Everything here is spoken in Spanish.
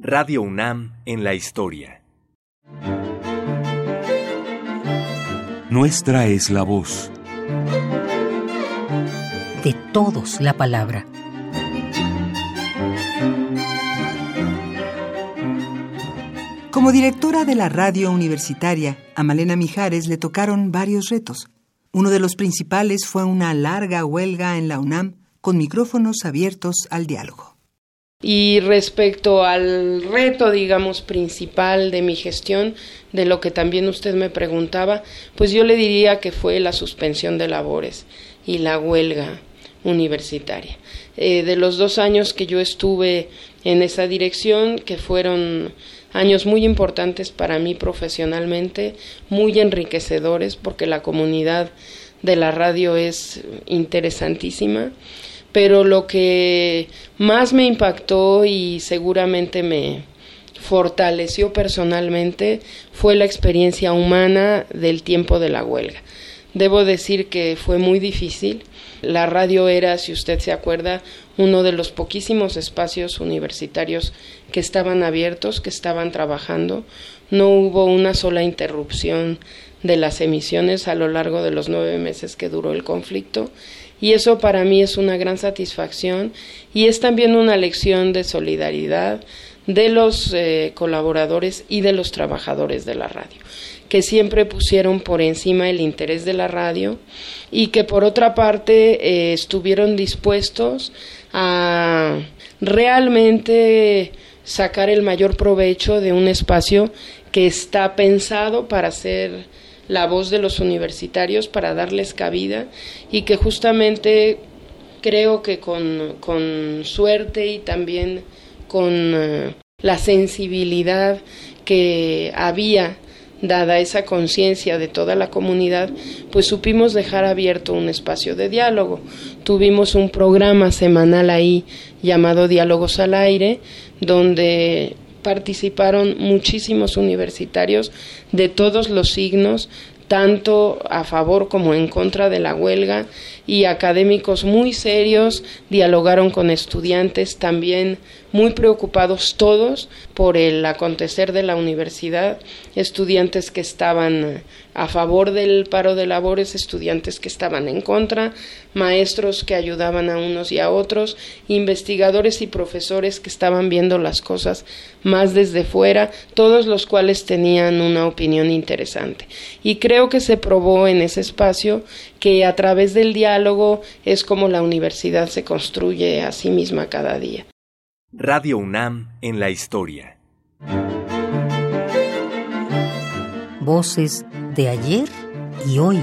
Radio UNAM en la historia. Nuestra es la voz. De todos la palabra. Como directora de la radio universitaria, a Malena Mijares le tocaron varios retos. Uno de los principales fue una larga huelga en la UNAM con micrófonos abiertos al diálogo. Y respecto al reto, digamos, principal de mi gestión, de lo que también usted me preguntaba, pues yo le diría que fue la suspensión de labores y la huelga universitaria. Eh, de los dos años que yo estuve en esa dirección, que fueron años muy importantes para mí profesionalmente, muy enriquecedores, porque la comunidad de la radio es interesantísima, pero lo que más me impactó y seguramente me fortaleció personalmente fue la experiencia humana del tiempo de la huelga. Debo decir que fue muy difícil. La radio era, si usted se acuerda, uno de los poquísimos espacios universitarios que estaban abiertos, que estaban trabajando. No hubo una sola interrupción de las emisiones a lo largo de los nueve meses que duró el conflicto y eso para mí es una gran satisfacción y es también una lección de solidaridad de los eh, colaboradores y de los trabajadores de la radio que siempre pusieron por encima el interés de la radio y que por otra parte eh, estuvieron dispuestos a realmente sacar el mayor provecho de un espacio que está pensado para ser la voz de los universitarios, para darles cabida y que justamente creo que con, con suerte y también con eh, la sensibilidad que había dada esa conciencia de toda la comunidad, pues supimos dejar abierto un espacio de diálogo. Tuvimos un programa semanal ahí llamado Diálogos al Aire, donde participaron muchísimos universitarios de todos los signos, tanto a favor como en contra de la huelga, y académicos muy serios dialogaron con estudiantes también muy preocupados todos por el acontecer de la universidad, estudiantes que estaban a favor del paro de labores, estudiantes que estaban en contra, maestros que ayudaban a unos y a otros, investigadores y profesores que estaban viendo las cosas más desde fuera, todos los cuales tenían una opinión interesante. Y creo que se probó en ese espacio que a través del diálogo es como la universidad se construye a sí misma cada día. Radio UNAM en la historia. Voces de ayer y hoy.